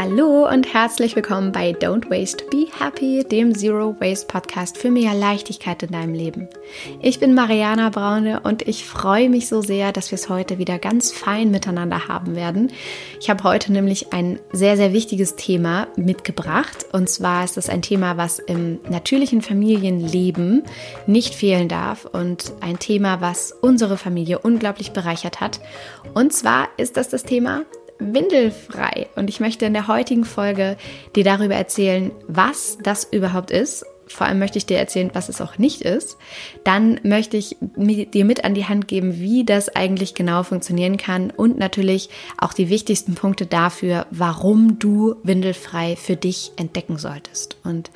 Hallo und herzlich willkommen bei Don't Waste, Be Happy, dem Zero Waste Podcast für mehr Leichtigkeit in deinem Leben. Ich bin Mariana Braune und ich freue mich so sehr, dass wir es heute wieder ganz fein miteinander haben werden. Ich habe heute nämlich ein sehr, sehr wichtiges Thema mitgebracht. Und zwar ist es ein Thema, was im natürlichen Familienleben nicht fehlen darf und ein Thema, was unsere Familie unglaublich bereichert hat. Und zwar ist das das Thema windelfrei. Und ich möchte in der heutigen Folge dir darüber erzählen, was das überhaupt ist. Vor allem möchte ich dir erzählen, was es auch nicht ist. Dann möchte ich dir mit an die Hand geben, wie das eigentlich genau funktionieren kann und natürlich auch die wichtigsten Punkte dafür, warum du windelfrei für dich entdecken solltest. Und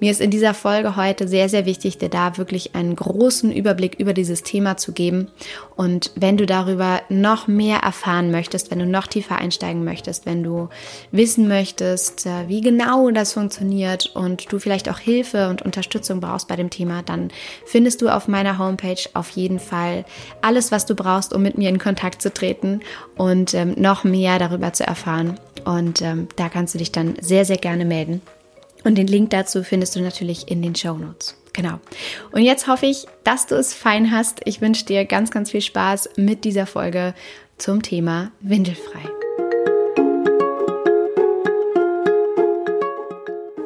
mir ist in dieser Folge heute sehr, sehr wichtig, dir da wirklich einen großen Überblick über dieses Thema zu geben. Und wenn du darüber noch mehr erfahren möchtest, wenn du noch tiefer einsteigen möchtest, wenn du wissen möchtest, äh, wie genau das funktioniert und du vielleicht auch Hilfe und Unterstützung brauchst bei dem Thema, dann findest du auf meiner Homepage auf jeden Fall alles, was du brauchst, um mit mir in Kontakt zu treten und ähm, noch mehr darüber zu erfahren. Und ähm, da kannst du dich dann sehr, sehr gerne melden. Und den Link dazu findest du natürlich in den Show Notes. Genau. Und jetzt hoffe ich, dass du es fein hast. Ich wünsche dir ganz, ganz viel Spaß mit dieser Folge zum Thema Windelfrei.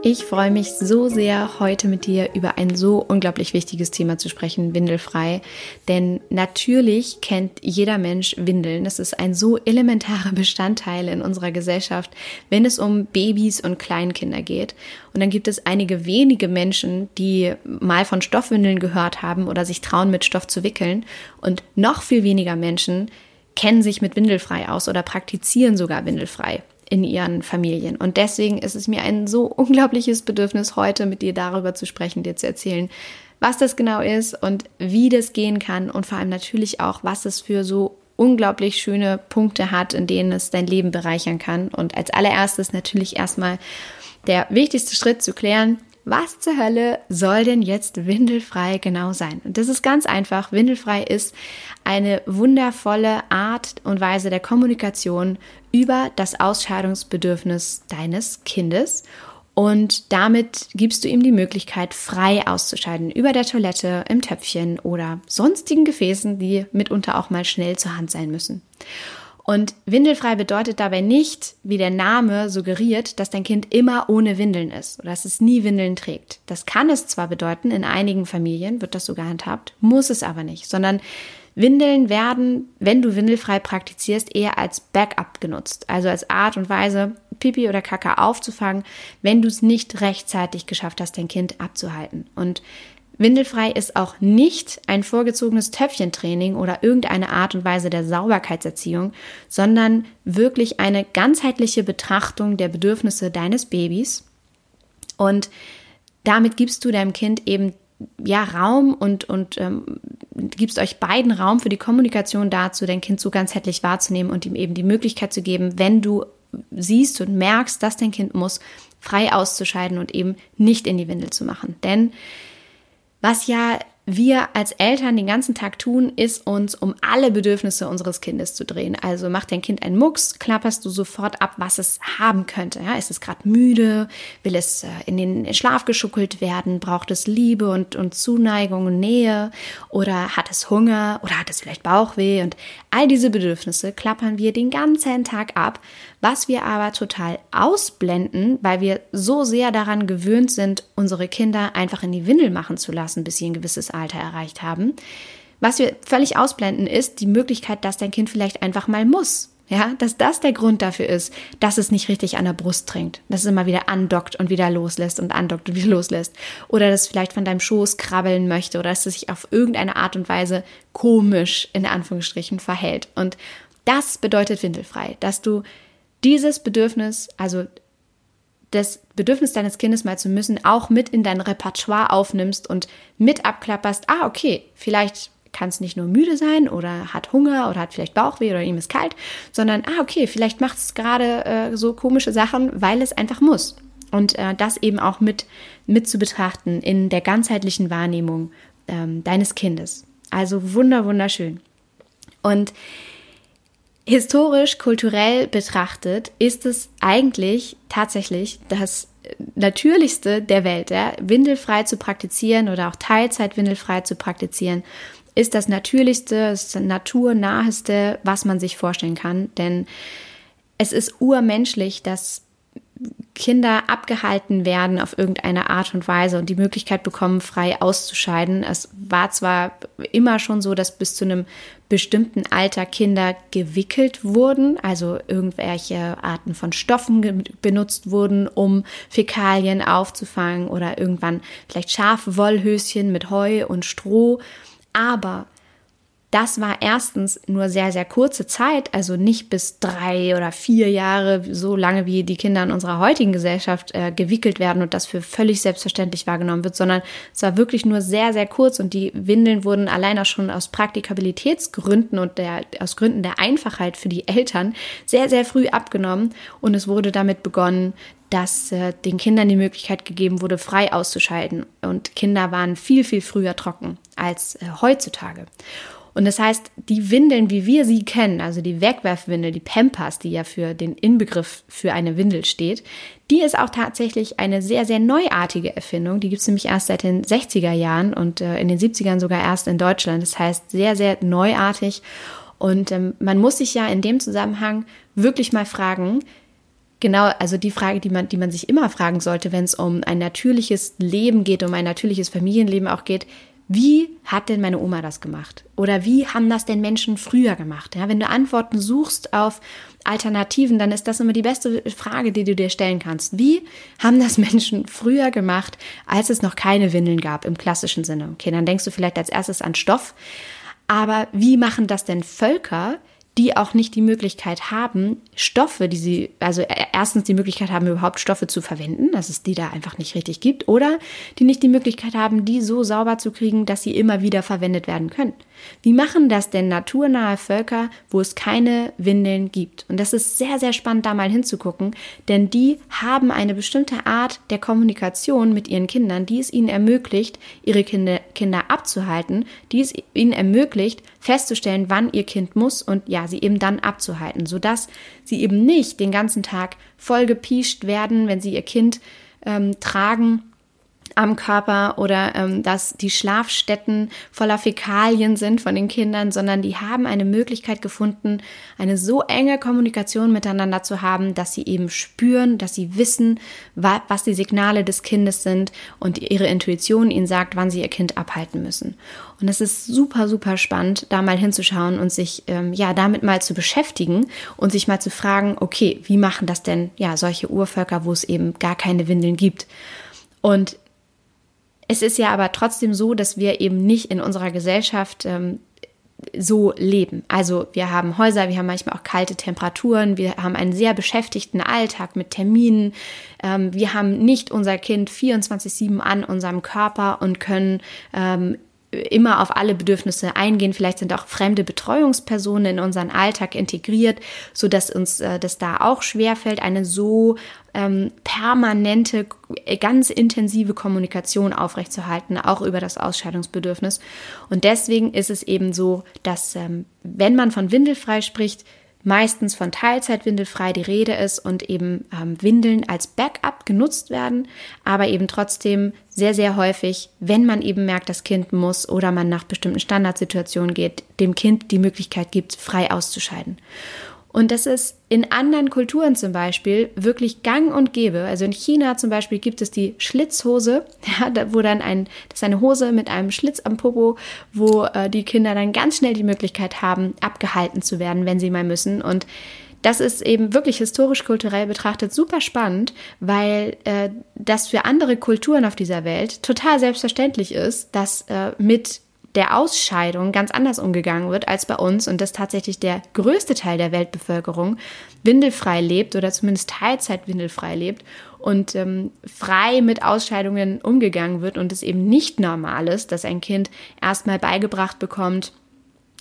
Ich freue mich so sehr, heute mit dir über ein so unglaublich wichtiges Thema zu sprechen, windelfrei. Denn natürlich kennt jeder Mensch Windeln. Das ist ein so elementarer Bestandteil in unserer Gesellschaft, wenn es um Babys und Kleinkinder geht. Und dann gibt es einige wenige Menschen, die mal von Stoffwindeln gehört haben oder sich trauen, mit Stoff zu wickeln. Und noch viel weniger Menschen kennen sich mit Windelfrei aus oder praktizieren sogar Windelfrei in ihren Familien. Und deswegen ist es mir ein so unglaubliches Bedürfnis, heute mit dir darüber zu sprechen, dir zu erzählen, was das genau ist und wie das gehen kann und vor allem natürlich auch, was es für so unglaublich schöne Punkte hat, in denen es dein Leben bereichern kann. Und als allererstes natürlich erstmal der wichtigste Schritt zu klären, was zur Hölle soll denn jetzt windelfrei genau sein? Und das ist ganz einfach. Windelfrei ist eine wundervolle Art und Weise der Kommunikation über das Ausscheidungsbedürfnis deines Kindes. Und damit gibst du ihm die Möglichkeit, frei auszuscheiden über der Toilette, im Töpfchen oder sonstigen Gefäßen, die mitunter auch mal schnell zur Hand sein müssen. Und windelfrei bedeutet dabei nicht, wie der Name suggeriert, dass dein Kind immer ohne Windeln ist oder dass es nie Windeln trägt. Das kann es zwar bedeuten, in einigen Familien wird das so gehandhabt, muss es aber nicht, sondern Windeln werden, wenn du windelfrei praktizierst, eher als Backup genutzt, also als Art und Weise, Pipi oder Kaka aufzufangen, wenn du es nicht rechtzeitig geschafft hast, dein Kind abzuhalten. Und Windelfrei ist auch nicht ein vorgezogenes Töpfchentraining oder irgendeine Art und Weise der Sauberkeitserziehung, sondern wirklich eine ganzheitliche Betrachtung der Bedürfnisse deines Babys. Und damit gibst du deinem Kind eben ja Raum und, und ähm, gibst euch beiden Raum für die Kommunikation dazu, dein Kind so ganzheitlich wahrzunehmen und ihm eben die Möglichkeit zu geben, wenn du siehst und merkst, dass dein Kind muss, frei auszuscheiden und eben nicht in die Windel zu machen. Denn was ja wir als Eltern den ganzen Tag tun, ist uns um alle Bedürfnisse unseres Kindes zu drehen. Also macht dein Kind einen Mucks, klapperst du sofort ab, was es haben könnte. Ja, ist es gerade müde? Will es äh, in den Schlaf geschuckelt werden? Braucht es Liebe und, und Zuneigung und Nähe? Oder hat es Hunger? Oder hat es vielleicht Bauchweh? Und all diese Bedürfnisse klappern wir den ganzen Tag ab, was wir aber total ausblenden, weil wir so sehr daran gewöhnt sind, unsere Kinder einfach in die Windel machen zu lassen, bis sie ein gewisses Alter erreicht haben. Was wir völlig ausblenden, ist die Möglichkeit, dass dein Kind vielleicht einfach mal muss. Ja, dass das der Grund dafür ist, dass es nicht richtig an der Brust trinkt, dass es immer wieder andockt und wieder loslässt und andockt und wieder loslässt. Oder dass es vielleicht von deinem Schoß krabbeln möchte oder dass es sich auf irgendeine Art und Weise komisch in Anführungsstrichen verhält. Und das bedeutet windelfrei, dass du dieses Bedürfnis, also das Bedürfnis deines Kindes mal zu müssen, auch mit in dein Repertoire aufnimmst und mit abklapperst, ah, okay, vielleicht kann es nicht nur müde sein oder hat Hunger oder hat vielleicht Bauchweh oder ihm ist kalt, sondern, ah, okay, vielleicht macht es gerade äh, so komische Sachen, weil es einfach muss. Und äh, das eben auch mit, mit zu betrachten in der ganzheitlichen Wahrnehmung ähm, deines Kindes. Also wunder, wunderschön. Und Historisch, kulturell betrachtet ist es eigentlich tatsächlich das Natürlichste der Welt, ja? windelfrei zu praktizieren oder auch Teilzeit windelfrei zu praktizieren, ist das Natürlichste, das Naturnaheste, was man sich vorstellen kann. Denn es ist urmenschlich, dass Kinder abgehalten werden auf irgendeine Art und Weise und die Möglichkeit bekommen, frei auszuscheiden. Es war zwar immer schon so, dass bis zu einem bestimmten Alter Kinder gewickelt wurden, also irgendwelche Arten von Stoffen benutzt wurden, um Fäkalien aufzufangen oder irgendwann vielleicht scharfe Wollhöschen mit Heu und Stroh. Aber das war erstens nur sehr, sehr kurze Zeit, also nicht bis drei oder vier Jahre, so lange wie die Kinder in unserer heutigen Gesellschaft äh, gewickelt werden und das für völlig selbstverständlich wahrgenommen wird, sondern es war wirklich nur sehr, sehr kurz und die Windeln wurden allein auch schon aus Praktikabilitätsgründen und der, aus Gründen der Einfachheit für die Eltern sehr, sehr früh abgenommen und es wurde damit begonnen, dass äh, den Kindern die Möglichkeit gegeben wurde, frei auszuschalten. Und Kinder waren viel, viel früher trocken als äh, heutzutage. Und das heißt, die Windeln, wie wir sie kennen, also die Wegwerfwindel, die Pampers, die ja für den Inbegriff für eine Windel steht, die ist auch tatsächlich eine sehr, sehr neuartige Erfindung. Die gibt es nämlich erst seit den 60er Jahren und äh, in den 70ern sogar erst in Deutschland. Das heißt, sehr, sehr neuartig. Und ähm, man muss sich ja in dem Zusammenhang wirklich mal fragen, Genau, also die Frage, die man, die man sich immer fragen sollte, wenn es um ein natürliches Leben geht, um ein natürliches Familienleben auch geht, wie hat denn meine Oma das gemacht? Oder wie haben das denn Menschen früher gemacht? Ja, wenn du Antworten suchst auf Alternativen, dann ist das immer die beste Frage, die du dir stellen kannst. Wie haben das Menschen früher gemacht, als es noch keine Windeln gab im klassischen Sinne? Okay, dann denkst du vielleicht als erstes an Stoff. Aber wie machen das denn Völker, die auch nicht die Möglichkeit haben, Stoffe, die sie, also e, erstens die Möglichkeit haben, überhaupt Stoffe zu verwenden, dass es die da einfach nicht richtig gibt, oder die nicht die Möglichkeit haben, die so sauber zu kriegen, dass sie immer wieder verwendet werden können. Wie machen das denn naturnahe Völker, wo es keine Windeln gibt? Und das ist sehr, sehr spannend, da mal hinzugucken, denn die haben eine bestimmte Art der Kommunikation mit ihren Kindern, die es ihnen ermöglicht, ihre Kinder, Kinder abzuhalten, die es ihnen ermöglicht, festzustellen, wann ihr Kind muss und ja, sie eben dann abzuhalten, sodass sie eben nicht den ganzen Tag voll gepiescht werden, wenn sie ihr Kind ähm, tragen am Körper oder ähm, dass die Schlafstätten voller Fäkalien sind von den Kindern, sondern die haben eine Möglichkeit gefunden, eine so enge Kommunikation miteinander zu haben, dass sie eben spüren, dass sie wissen, wa was die Signale des Kindes sind und ihre Intuition ihnen sagt, wann sie ihr Kind abhalten müssen. Und es ist super, super spannend, da mal hinzuschauen und sich ähm, ja damit mal zu beschäftigen und sich mal zu fragen, okay, wie machen das denn ja solche Urvölker, wo es eben gar keine Windeln gibt? Und es ist ja aber trotzdem so, dass wir eben nicht in unserer Gesellschaft ähm, so leben. Also wir haben Häuser, wir haben manchmal auch kalte Temperaturen, wir haben einen sehr beschäftigten Alltag mit Terminen, ähm, wir haben nicht unser Kind 24-7 an unserem Körper und können ähm, immer auf alle Bedürfnisse eingehen. Vielleicht sind auch fremde Betreuungspersonen in unseren Alltag integriert, so dass uns äh, das da auch schwerfällt, eine so ähm, permanente, ganz intensive Kommunikation aufrechtzuerhalten, auch über das Ausscheidungsbedürfnis. Und deswegen ist es eben so, dass ähm, wenn man von windelfrei spricht, meistens von Teilzeitwindelfrei die Rede ist und eben ähm, Windeln als Backup genutzt werden, aber eben trotzdem sehr, sehr häufig, wenn man eben merkt, das Kind muss oder man nach bestimmten Standardsituationen geht, dem Kind die Möglichkeit gibt, frei auszuscheiden. Und das ist in anderen Kulturen zum Beispiel wirklich gang und gäbe. Also in China zum Beispiel gibt es die Schlitzhose, ja, wo dann ein, das ist eine Hose mit einem Schlitz am Popo, wo äh, die Kinder dann ganz schnell die Möglichkeit haben, abgehalten zu werden, wenn sie mal müssen. Und das ist eben wirklich historisch-kulturell betrachtet super spannend, weil äh, das für andere Kulturen auf dieser Welt total selbstverständlich ist, dass äh, mit der Ausscheidung ganz anders umgegangen wird als bei uns und dass tatsächlich der größte Teil der Weltbevölkerung windelfrei lebt oder zumindest Teilzeit windelfrei lebt und ähm, frei mit Ausscheidungen umgegangen wird und es eben nicht normal ist, dass ein Kind erstmal beigebracht bekommt,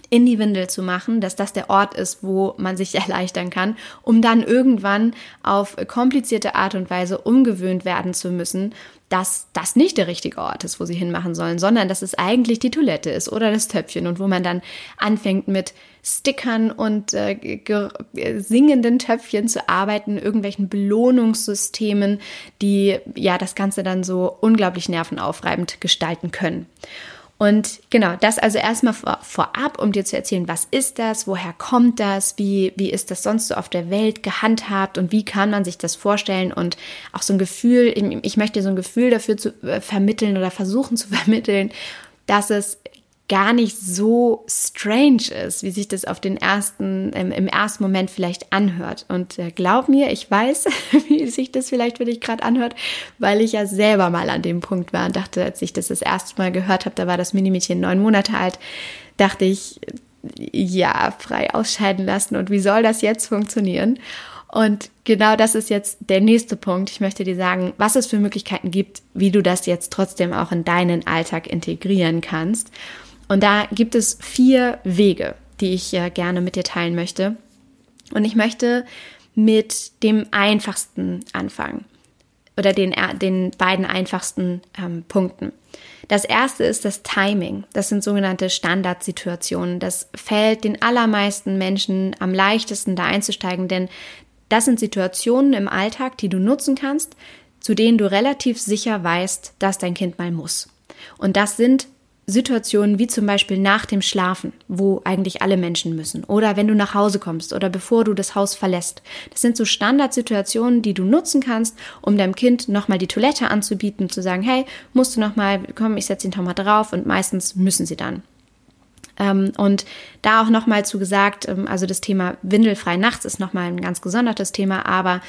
in die Windel zu machen, dass das der Ort ist, wo man sich erleichtern kann, um dann irgendwann auf komplizierte Art und Weise umgewöhnt werden zu müssen, dass das nicht der richtige Ort ist, wo sie hinmachen sollen, sondern dass es eigentlich die Toilette ist oder das Töpfchen und wo man dann anfängt mit Stickern und äh, singenden Töpfchen zu arbeiten, irgendwelchen Belohnungssystemen, die ja das Ganze dann so unglaublich nervenaufreibend gestalten können. Und genau, das also erstmal vor, vorab, um dir zu erzählen, was ist das, woher kommt das, wie, wie ist das sonst so auf der Welt gehandhabt und wie kann man sich das vorstellen und auch so ein Gefühl, ich möchte so ein Gefühl dafür zu äh, vermitteln oder versuchen zu vermitteln, dass es gar nicht so strange ist, wie sich das auf den ersten, im, im ersten Moment vielleicht anhört. Und äh, glaub mir, ich weiß, wie sich das vielleicht für dich gerade anhört, weil ich ja selber mal an dem Punkt war und dachte, als ich das das erste Mal gehört habe, da war das Minimädchen neun Monate alt, dachte ich, ja, frei ausscheiden lassen und wie soll das jetzt funktionieren? Und genau das ist jetzt der nächste Punkt. Ich möchte dir sagen, was es für Möglichkeiten gibt, wie du das jetzt trotzdem auch in deinen Alltag integrieren kannst. Und da gibt es vier Wege, die ich äh, gerne mit dir teilen möchte. Und ich möchte mit dem einfachsten anfangen oder den, äh, den beiden einfachsten ähm, Punkten. Das erste ist das Timing. Das sind sogenannte Standardsituationen. Das fällt den allermeisten Menschen am leichtesten da einzusteigen, denn das sind Situationen im Alltag, die du nutzen kannst, zu denen du relativ sicher weißt, dass dein Kind mal muss. Und das sind Situationen wie zum Beispiel nach dem Schlafen, wo eigentlich alle Menschen müssen, oder wenn du nach Hause kommst oder bevor du das Haus verlässt. Das sind so Standardsituationen, die du nutzen kannst, um deinem Kind nochmal die Toilette anzubieten, zu sagen, hey, musst du nochmal, komm, ich setze ihn doch mal drauf und meistens müssen sie dann. Ähm, und da auch nochmal zu gesagt, ähm, also das Thema windelfrei nachts ist nochmal ein ganz gesondertes Thema, aber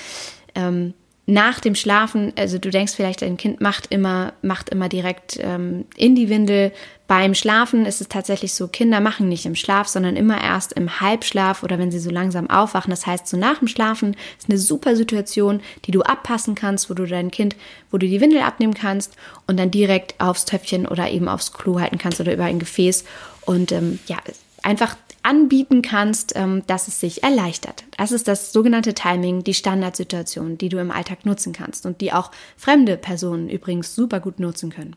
ähm, nach dem Schlafen, also du denkst vielleicht, dein Kind macht immer, macht immer direkt ähm, in die Windel. Beim Schlafen ist es tatsächlich so, Kinder machen nicht im Schlaf, sondern immer erst im Halbschlaf oder wenn sie so langsam aufwachen. Das heißt, so nach dem Schlafen ist eine super Situation, die du abpassen kannst, wo du dein Kind, wo du die Windel abnehmen kannst und dann direkt aufs Töpfchen oder eben aufs Klo halten kannst oder über ein Gefäß. Und ähm, ja, einfach anbieten kannst, ähm, dass es sich erleichtert. Das ist das sogenannte Timing, die Standardsituation, die du im Alltag nutzen kannst und die auch fremde Personen übrigens super gut nutzen können.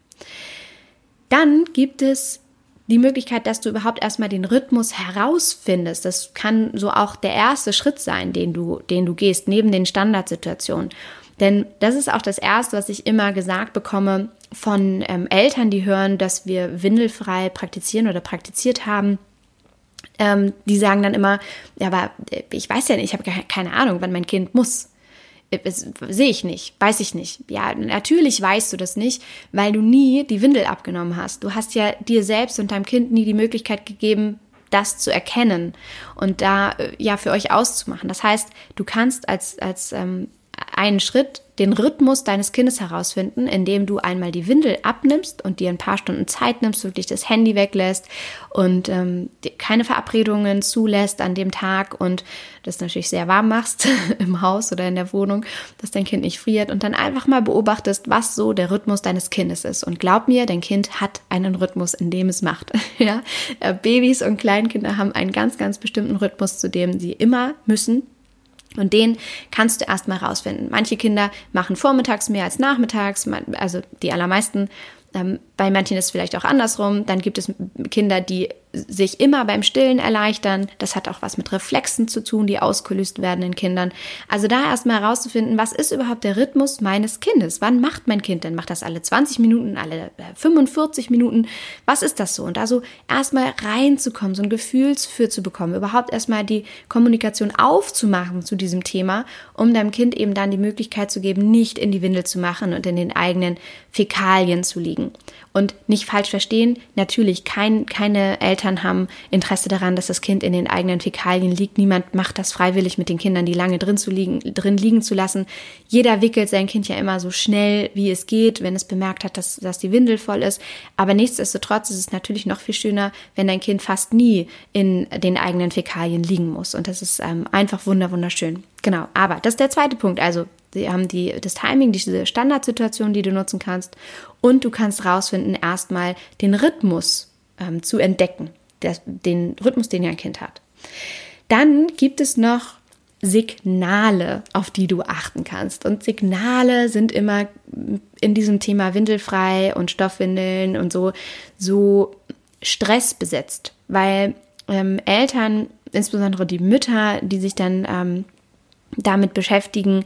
Dann gibt es die Möglichkeit, dass du überhaupt erstmal den Rhythmus herausfindest. Das kann so auch der erste Schritt sein, den du, den du gehst, neben den Standardsituationen. Denn das ist auch das Erste, was ich immer gesagt bekomme von ähm, Eltern, die hören, dass wir windelfrei praktizieren oder praktiziert haben ähm, die sagen dann immer, ja, aber ich weiß ja nicht, ich habe keine Ahnung, wann mein Kind muss. Das sehe ich nicht, weiß ich nicht. Ja, natürlich weißt du das nicht, weil du nie die Windel abgenommen hast. Du hast ja dir selbst und deinem Kind nie die Möglichkeit gegeben, das zu erkennen und da äh, ja für euch auszumachen. Das heißt, du kannst als, als ähm, einen Schritt den Rhythmus deines Kindes herausfinden, indem du einmal die Windel abnimmst und dir ein paar Stunden Zeit nimmst, wirklich das Handy weglässt und ähm, keine Verabredungen zulässt an dem Tag und das natürlich sehr warm machst im Haus oder in der Wohnung, dass dein Kind nicht friert und dann einfach mal beobachtest, was so der Rhythmus deines Kindes ist. Und glaub mir, dein Kind hat einen Rhythmus, in dem es macht. ja? Äh, Babys und Kleinkinder haben einen ganz, ganz bestimmten Rhythmus, zu dem sie immer müssen und den kannst du erstmal rausfinden. Manche Kinder machen vormittags mehr als nachmittags, also die allermeisten ähm, bei manchen ist es vielleicht auch andersrum. Dann gibt es Kinder, die sich immer beim Stillen erleichtern. Das hat auch was mit Reflexen zu tun, die ausgelöst werden in Kindern. Also da erstmal herauszufinden, was ist überhaupt der Rhythmus meines Kindes? Wann macht mein Kind denn? Macht das alle 20 Minuten, alle 45 Minuten? Was ist das so? Und also erstmal reinzukommen, so ein Gefühl für zu bekommen, überhaupt erstmal die Kommunikation aufzumachen zu diesem Thema, um deinem Kind eben dann die Möglichkeit zu geben, nicht in die Windel zu machen und in den eigenen Fäkalien zu liegen. Und nicht falsch verstehen, natürlich kein, keine Eltern haben Interesse daran, dass das Kind in den eigenen Fäkalien liegt. Niemand macht das freiwillig mit den Kindern, die lange drin, zu liegen, drin liegen zu lassen. Jeder wickelt sein Kind ja immer so schnell, wie es geht, wenn es bemerkt hat, dass, dass die Windel voll ist. Aber nichtsdestotrotz ist es natürlich noch viel schöner, wenn dein Kind fast nie in den eigenen Fäkalien liegen muss. Und das ist ähm, einfach wunderschön. Genau. Aber das ist der zweite Punkt. Also Sie haben die, das Timing, diese Standardsituation, die du nutzen kannst. Und du kannst rausfinden, erstmal den Rhythmus ähm, zu entdecken. das, den Rhythmus, den dein Kind hat. Dann gibt es noch Signale, auf die du achten kannst. Und Signale sind immer in diesem Thema Windelfrei und Stoffwindeln und so, so stressbesetzt, weil ähm, Eltern, insbesondere die Mütter, die sich dann ähm, damit beschäftigen,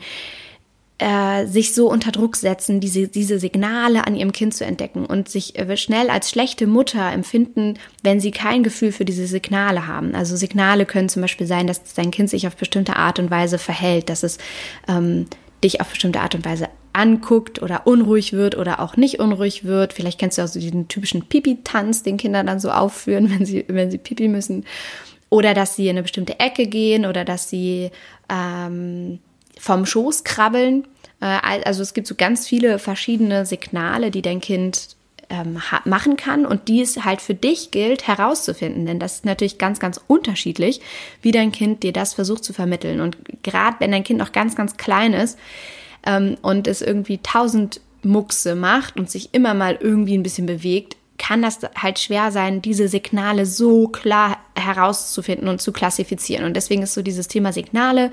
äh, sich so unter Druck setzen, diese, diese Signale an ihrem Kind zu entdecken und sich äh, schnell als schlechte Mutter empfinden, wenn sie kein Gefühl für diese Signale haben. Also Signale können zum Beispiel sein, dass dein Kind sich auf bestimmte Art und Weise verhält, dass es ähm, dich auf bestimmte Art und Weise anguckt oder unruhig wird oder auch nicht unruhig wird. Vielleicht kennst du auch so diesen typischen Pipi-Tanz, den Kinder dann so aufführen, wenn sie, wenn sie Pipi müssen. Oder dass sie in eine bestimmte Ecke gehen oder dass sie ähm, vom Schoß krabbeln. Äh, also es gibt so ganz viele verschiedene Signale, die dein Kind ähm, machen kann und die es halt für dich gilt herauszufinden. Denn das ist natürlich ganz, ganz unterschiedlich, wie dein Kind dir das versucht zu vermitteln. Und gerade wenn dein Kind noch ganz, ganz klein ist ähm, und es irgendwie tausend Muckse macht und sich immer mal irgendwie ein bisschen bewegt, kann das halt schwer sein, diese Signale so klar herauszufinden und zu klassifizieren. Und deswegen ist so dieses Thema Signale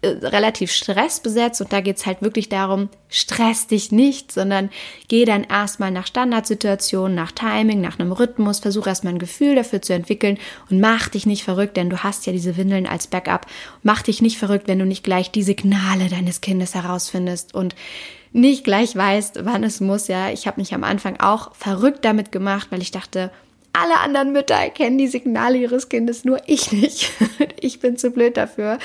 äh, relativ stressbesetzt und da geht es halt wirklich darum, stress dich nicht, sondern geh dann erstmal nach Standardsituationen, nach Timing, nach einem Rhythmus, versuch erstmal ein Gefühl dafür zu entwickeln und mach dich nicht verrückt, denn du hast ja diese Windeln als Backup. Mach dich nicht verrückt, wenn du nicht gleich die Signale deines Kindes herausfindest und nicht gleich weißt, wann es muss. Ja, ich habe mich am Anfang auch verrückt damit gemacht, weil ich dachte, alle anderen Mütter erkennen die Signale ihres Kindes, nur ich nicht. ich bin zu blöd dafür.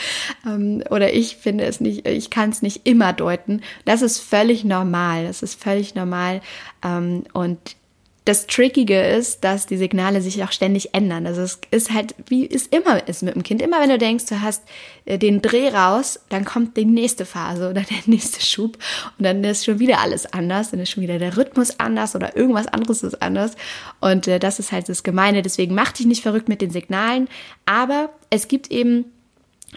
Ähm, oder ich finde es nicht, ich kann es nicht immer deuten. Das ist völlig normal. Das ist völlig normal. Ähm, und das Trickige ist, dass die Signale sich auch ständig ändern. Also es ist halt, wie es immer ist mit dem Kind. Immer wenn du denkst, du hast äh, den Dreh raus, dann kommt die nächste Phase oder der nächste Schub und dann ist schon wieder alles anders, dann ist schon wieder der Rhythmus anders oder irgendwas anderes ist anders. Und äh, das ist halt das Gemeine. Deswegen mach dich nicht verrückt mit den Signalen. Aber es gibt eben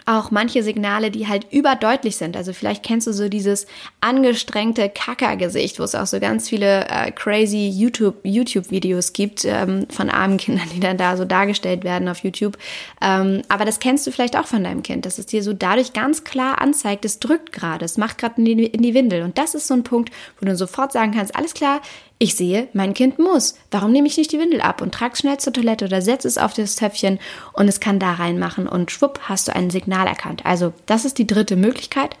auch manche Signale, die halt überdeutlich sind. Also vielleicht kennst du so dieses angestrengte Kackergesicht, wo es auch so ganz viele äh, crazy YouTube YouTube gibt ähm, von armen Kindern, die dann da so dargestellt werden auf YouTube. Ähm, aber das kennst du vielleicht auch von deinem Kind, dass es dir so dadurch ganz klar anzeigt, es drückt gerade, es macht gerade in in die Windel. Und das ist so ein Punkt, wo du sofort sagen kannst, alles klar, ich sehe, mein Kind muss. Warum nehme ich nicht die Windel ab und trage schnell zur Toilette oder setze es auf das Töpfchen und es kann da reinmachen und schwupp hast du ein Signal erkannt. Also das ist die dritte Möglichkeit.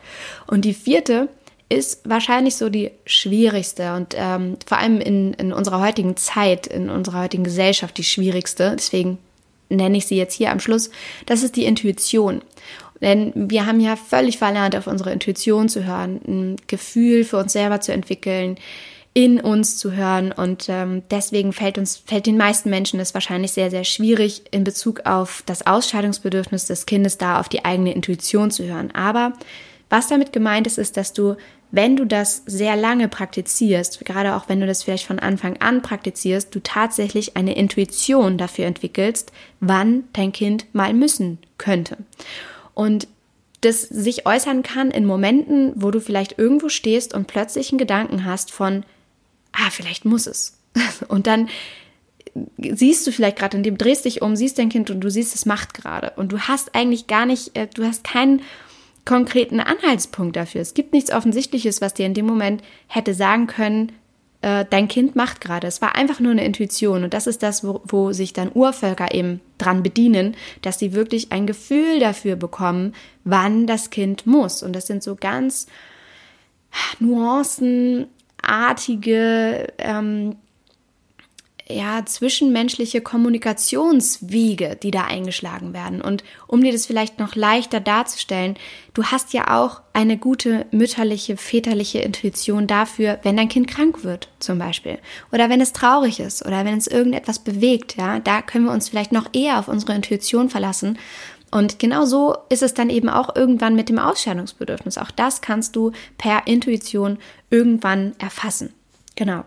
Und die vierte ist wahrscheinlich so die schwierigste und ähm, vor allem in, in unserer heutigen Zeit, in unserer heutigen Gesellschaft die schwierigste. Deswegen nenne ich sie jetzt hier am Schluss. Das ist die Intuition. Denn wir haben ja völlig verlernt, auf unsere Intuition zu hören, ein Gefühl für uns selber zu entwickeln, in uns zu hören. Und ähm, deswegen fällt uns, fällt den meisten Menschen es wahrscheinlich sehr, sehr schwierig, in Bezug auf das Ausscheidungsbedürfnis des Kindes da auf die eigene Intuition zu hören. Aber was damit gemeint ist, ist, dass du, wenn du das sehr lange praktizierst, gerade auch wenn du das vielleicht von Anfang an praktizierst, du tatsächlich eine Intuition dafür entwickelst, wann dein Kind mal müssen könnte. Und das sich äußern kann in Momenten, wo du vielleicht irgendwo stehst und plötzlich einen Gedanken hast von, ah, vielleicht muss es. Und dann siehst du vielleicht gerade, in dem drehst dich um, siehst dein Kind und du siehst, es macht gerade. Und du hast eigentlich gar nicht, äh, du hast keinen konkreten Anhaltspunkt dafür. Es gibt nichts Offensichtliches, was dir in dem Moment hätte sagen können, äh, dein Kind macht gerade. Es war einfach nur eine Intuition. Und das ist das, wo, wo sich dann Urvölker eben dran bedienen, dass sie wirklich ein Gefühl dafür bekommen, wann das Kind muss. Und das sind so ganz Nuancen, artige, ähm, ja, zwischenmenschliche Kommunikationswege, die da eingeschlagen werden. Und um dir das vielleicht noch leichter darzustellen, du hast ja auch eine gute mütterliche, väterliche Intuition dafür, wenn dein Kind krank wird, zum Beispiel. Oder wenn es traurig ist oder wenn es irgendetwas bewegt, ja. Da können wir uns vielleicht noch eher auf unsere Intuition verlassen und genau so ist es dann eben auch irgendwann mit dem Ausscheidungsbedürfnis. Auch das kannst du per Intuition irgendwann erfassen. Genau.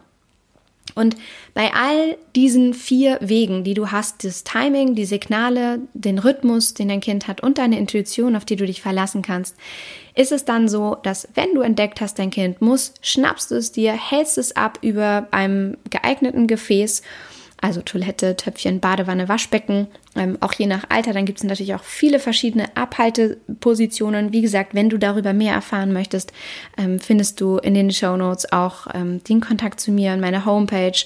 Und bei all diesen vier Wegen, die du hast, das Timing, die Signale, den Rhythmus, den dein Kind hat und deine Intuition, auf die du dich verlassen kannst, ist es dann so, dass wenn du entdeckt hast, dein Kind muss, schnappst du es dir, hältst es ab über einem geeigneten Gefäß also Toilette, Töpfchen, Badewanne, Waschbecken, ähm, auch je nach Alter. Dann gibt es natürlich auch viele verschiedene Abhaltepositionen. Wie gesagt, wenn du darüber mehr erfahren möchtest, ähm, findest du in den Show Notes auch ähm, den Kontakt zu mir und meine Homepage,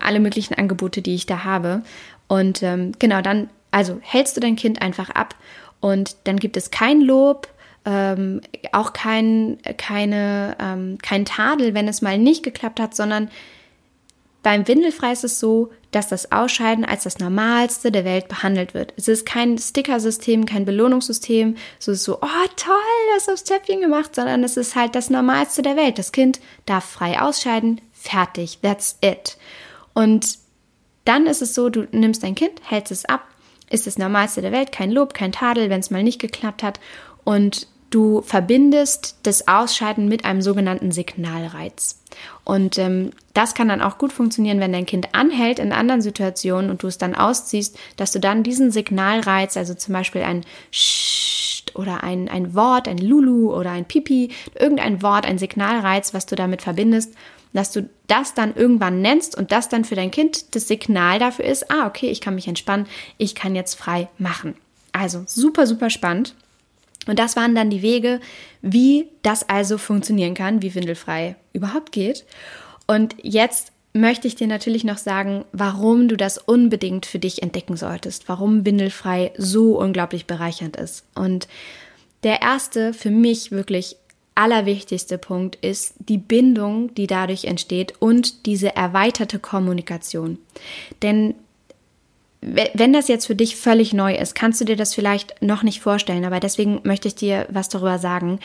alle möglichen Angebote, die ich da habe. Und ähm, genau, dann, also hältst du dein Kind einfach ab und dann gibt es kein Lob, ähm, auch kein, keine, ähm, kein Tadel, wenn es mal nicht geklappt hat, sondern beim Windelfrei ist es so, dass das Ausscheiden als das Normalste der Welt behandelt wird. Es ist kein Stickersystem, kein Belohnungssystem, so so, oh toll, das aufs Töpfchen gemacht, sondern es ist halt das Normalste der Welt. Das Kind darf frei ausscheiden, fertig, that's it. Und dann ist es so, du nimmst dein Kind, hältst es ab, ist das Normalste der Welt, kein Lob, kein Tadel, wenn es mal nicht geklappt hat und Du verbindest das Ausscheiden mit einem sogenannten Signalreiz. Und ähm, das kann dann auch gut funktionieren, wenn dein Kind anhält in anderen Situationen und du es dann ausziehst, dass du dann diesen Signalreiz, also zum Beispiel ein Scht oder ein, ein Wort, ein Lulu oder ein Pipi, irgendein Wort, ein Signalreiz, was du damit verbindest, dass du das dann irgendwann nennst und das dann für dein Kind das Signal dafür ist, ah, okay, ich kann mich entspannen, ich kann jetzt frei machen. Also super, super spannend. Und das waren dann die Wege, wie das also funktionieren kann, wie windelfrei überhaupt geht. Und jetzt möchte ich dir natürlich noch sagen, warum du das unbedingt für dich entdecken solltest, warum windelfrei so unglaublich bereichernd ist. Und der erste für mich wirklich allerwichtigste Punkt ist die Bindung, die dadurch entsteht und diese erweiterte Kommunikation. Denn wenn das jetzt für dich völlig neu ist, kannst du dir das vielleicht noch nicht vorstellen, aber deswegen möchte ich dir was darüber sagen.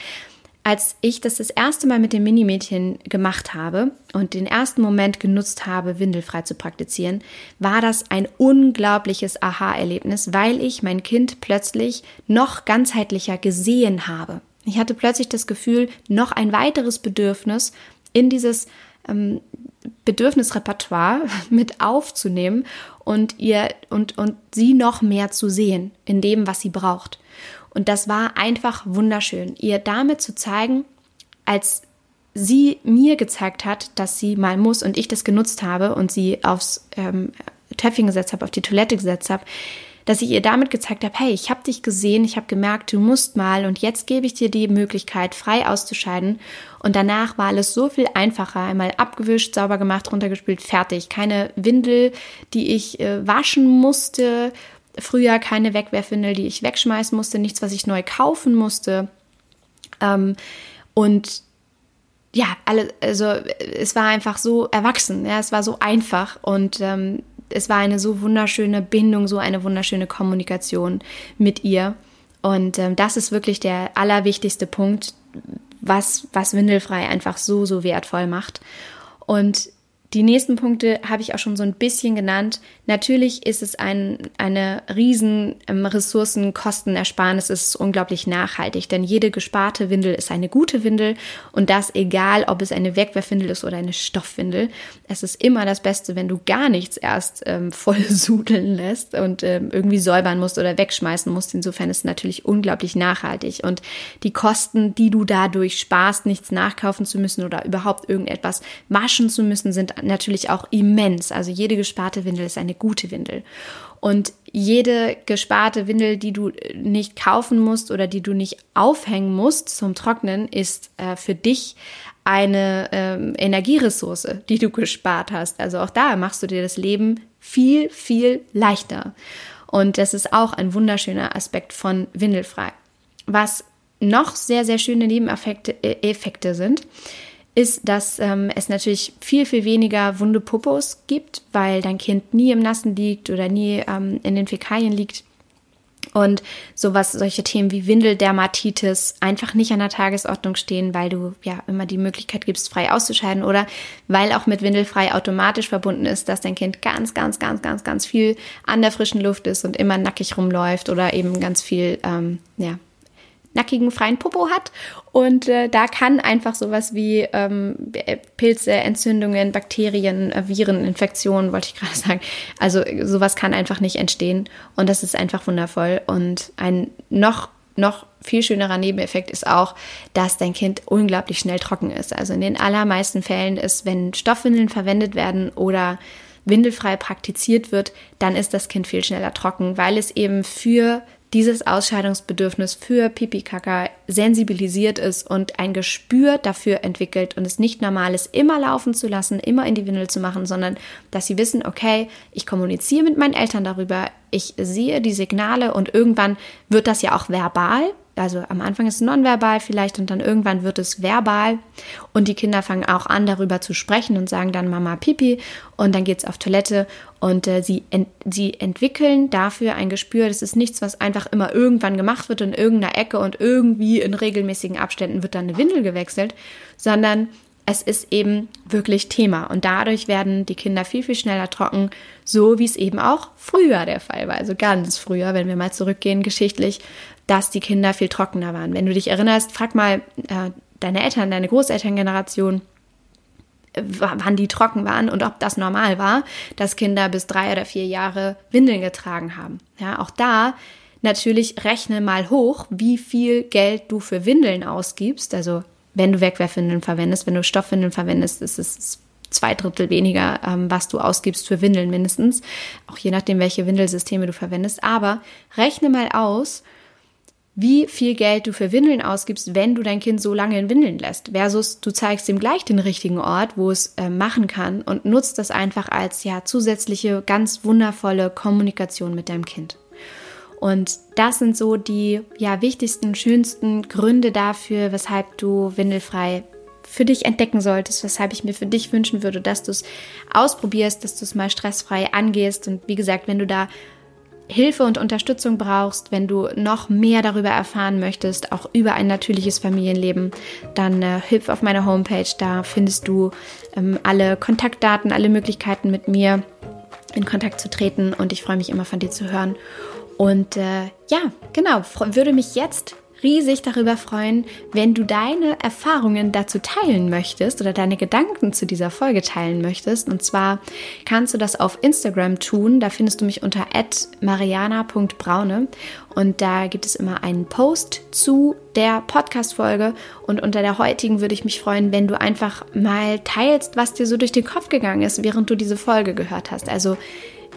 Als ich das das erste Mal mit dem Minimädchen gemacht habe und den ersten Moment genutzt habe, windelfrei zu praktizieren, war das ein unglaubliches Aha-Erlebnis, weil ich mein Kind plötzlich noch ganzheitlicher gesehen habe. Ich hatte plötzlich das Gefühl, noch ein weiteres Bedürfnis in dieses ähm, Bedürfnisrepertoire mit aufzunehmen und ihr und, und sie noch mehr zu sehen in dem, was sie braucht. Und das war einfach wunderschön, ihr damit zu zeigen, als sie mir gezeigt hat, dass sie mal muss und ich das genutzt habe und sie aufs ähm, Töpfchen gesetzt habe, auf die Toilette gesetzt habe, dass ich ihr damit gezeigt habe, hey, ich habe dich gesehen, ich habe gemerkt, du musst mal und jetzt gebe ich dir die Möglichkeit, frei auszuscheiden. Und danach war alles so viel einfacher. Einmal abgewischt, sauber gemacht, runtergespült, fertig. Keine Windel, die ich äh, waschen musste. Früher keine Wegwerfwindel, die ich wegschmeißen musste. Nichts, was ich neu kaufen musste. Ähm, und ja, alle, also es war einfach so erwachsen, ja, es war so einfach und ähm, es war eine so wunderschöne Bindung, so eine wunderschöne Kommunikation mit ihr. Und ähm, das ist wirklich der allerwichtigste Punkt, was, was Windelfrei einfach so, so wertvoll macht. Und die nächsten Punkte habe ich auch schon so ein bisschen genannt. Natürlich ist es ein, eine riesen ähm, Ressourcenkostenersparnis, es ist unglaublich nachhaltig, denn jede gesparte Windel ist eine gute Windel und das egal, ob es eine Wegwerfwindel ist oder eine Stoffwindel. Es ist immer das Beste, wenn du gar nichts erst ähm, voll sudeln lässt und ähm, irgendwie säubern musst oder wegschmeißen musst. Insofern ist es natürlich unglaublich nachhaltig und die Kosten, die du dadurch sparst, nichts nachkaufen zu müssen oder überhaupt irgendetwas waschen zu müssen, sind natürlich auch immens. Also jede gesparte Windel ist eine gute Windel. Und jede gesparte Windel, die du nicht kaufen musst oder die du nicht aufhängen musst zum Trocknen, ist äh, für dich eine ähm, Energieressource, die du gespart hast. Also auch da machst du dir das Leben viel, viel leichter. Und das ist auch ein wunderschöner Aspekt von Windelfrei. Was noch sehr, sehr schöne Nebeneffekte äh, sind, ist, dass ähm, es natürlich viel, viel weniger wunde Popos gibt, weil dein Kind nie im Nassen liegt oder nie ähm, in den Fäkalien liegt. Und sowas, solche Themen wie Windeldermatitis einfach nicht an der Tagesordnung stehen, weil du ja immer die Möglichkeit gibst, frei auszuscheiden oder weil auch mit Windelfrei automatisch verbunden ist, dass dein Kind ganz, ganz, ganz, ganz, ganz viel an der frischen Luft ist und immer nackig rumläuft oder eben ganz viel ähm, ja, nackigen freien Popo hat. Und äh, da kann einfach sowas wie ähm, Pilze, Entzündungen, Bakterien, äh, Viren, Infektionen, wollte ich gerade sagen. Also sowas kann einfach nicht entstehen. Und das ist einfach wundervoll. Und ein noch noch viel schönerer Nebeneffekt ist auch, dass dein Kind unglaublich schnell trocken ist. Also in den allermeisten Fällen ist, wenn Stoffwindeln verwendet werden oder windelfrei praktiziert wird, dann ist das Kind viel schneller trocken, weil es eben für dieses Ausscheidungsbedürfnis für Pipi-Kaka sensibilisiert ist und ein Gespür dafür entwickelt und es nicht normal ist, immer laufen zu lassen, immer in die Windel zu machen, sondern dass sie wissen, okay, ich kommuniziere mit meinen Eltern darüber, ich sehe die Signale und irgendwann wird das ja auch verbal, also am Anfang ist es nonverbal vielleicht und dann irgendwann wird es verbal. Und die Kinder fangen auch an darüber zu sprechen und sagen dann Mama Pipi und dann geht es auf Toilette. Und äh, sie, ent sie entwickeln dafür ein Gespür, das ist nichts, was einfach immer irgendwann gemacht wird in irgendeiner Ecke und irgendwie in regelmäßigen Abständen wird dann eine Windel gewechselt, sondern es ist eben wirklich Thema. Und dadurch werden die Kinder viel, viel schneller trocken, so wie es eben auch früher der Fall war. Also ganz früher, wenn wir mal zurückgehen geschichtlich, dass die Kinder viel trockener waren. Wenn du dich erinnerst, frag mal äh, deine Eltern, deine Großelterngeneration, äh, wann die trocken waren und ob das normal war, dass Kinder bis drei oder vier Jahre Windeln getragen haben. Ja, auch da natürlich rechne mal hoch, wie viel Geld du für Windeln ausgibst. Also wenn du Wegwerfwindeln verwendest, wenn du Stoffwindeln verwendest, ist es zwei Drittel weniger, ähm, was du ausgibst für Windeln mindestens. Auch je nachdem, welche Windelsysteme du verwendest. Aber rechne mal aus, wie viel Geld du für Windeln ausgibst, wenn du dein Kind so lange in Windeln lässt, versus du zeigst ihm gleich den richtigen Ort, wo es äh, machen kann und nutzt das einfach als ja zusätzliche ganz wundervolle Kommunikation mit deinem Kind. Und das sind so die ja wichtigsten, schönsten Gründe dafür, weshalb du windelfrei für dich entdecken solltest, weshalb ich mir für dich wünschen würde, dass du es ausprobierst, dass du es mal stressfrei angehst. Und wie gesagt, wenn du da Hilfe und Unterstützung brauchst, wenn du noch mehr darüber erfahren möchtest, auch über ein natürliches Familienleben, dann äh, hilf auf meiner Homepage. Da findest du ähm, alle Kontaktdaten, alle Möglichkeiten mit mir in Kontakt zu treten und ich freue mich immer von dir zu hören. Und äh, ja, genau, würde mich jetzt riesig darüber freuen, wenn du deine Erfahrungen dazu teilen möchtest oder deine Gedanken zu dieser Folge teilen möchtest. Und zwar kannst du das auf Instagram tun. Da findest du mich unter mariana.braune. Und da gibt es immer einen Post zu der Podcast-Folge. Und unter der heutigen würde ich mich freuen, wenn du einfach mal teilst, was dir so durch den Kopf gegangen ist, während du diese Folge gehört hast. Also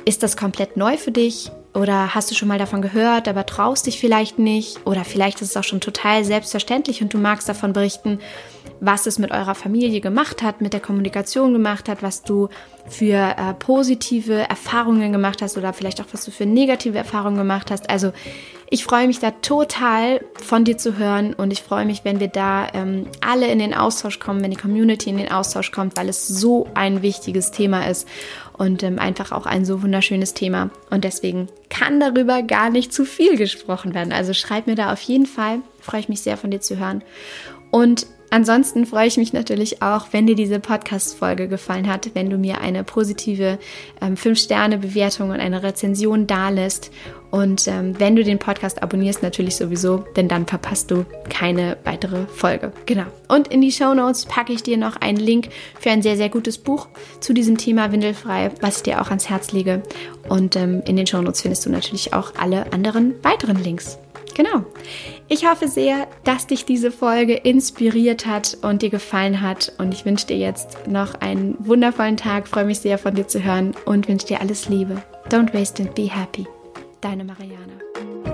ist das komplett neu für dich? Oder hast du schon mal davon gehört, aber traust dich vielleicht nicht? Oder vielleicht ist es auch schon total selbstverständlich und du magst davon berichten, was es mit eurer Familie gemacht hat, mit der Kommunikation gemacht hat, was du für äh, positive Erfahrungen gemacht hast oder vielleicht auch was du für negative Erfahrungen gemacht hast. Also ich freue mich da total von dir zu hören und ich freue mich, wenn wir da ähm, alle in den Austausch kommen, wenn die Community in den Austausch kommt, weil es so ein wichtiges Thema ist und ähm, einfach auch ein so wunderschönes Thema. Und deswegen kann darüber gar nicht zu viel gesprochen werden. Also schreib mir da auf jeden Fall. Freue ich mich sehr von dir zu hören. Und Ansonsten freue ich mich natürlich auch, wenn dir diese Podcast-Folge gefallen hat, wenn du mir eine positive ähm, 5-Sterne-Bewertung und eine Rezension dalässt. Und ähm, wenn du den Podcast abonnierst, natürlich sowieso, denn dann verpasst du keine weitere Folge. Genau. Und in die Show Notes packe ich dir noch einen Link für ein sehr, sehr gutes Buch zu diesem Thema Windelfrei, was ich dir auch ans Herz lege. Und ähm, in den Show Notes findest du natürlich auch alle anderen weiteren Links. Genau. Ich hoffe sehr, dass dich diese Folge inspiriert hat und dir gefallen hat. Und ich wünsche dir jetzt noch einen wundervollen Tag. Freue mich sehr von dir zu hören und wünsche dir alles Liebe. Don't waste and be happy. Deine Marianne.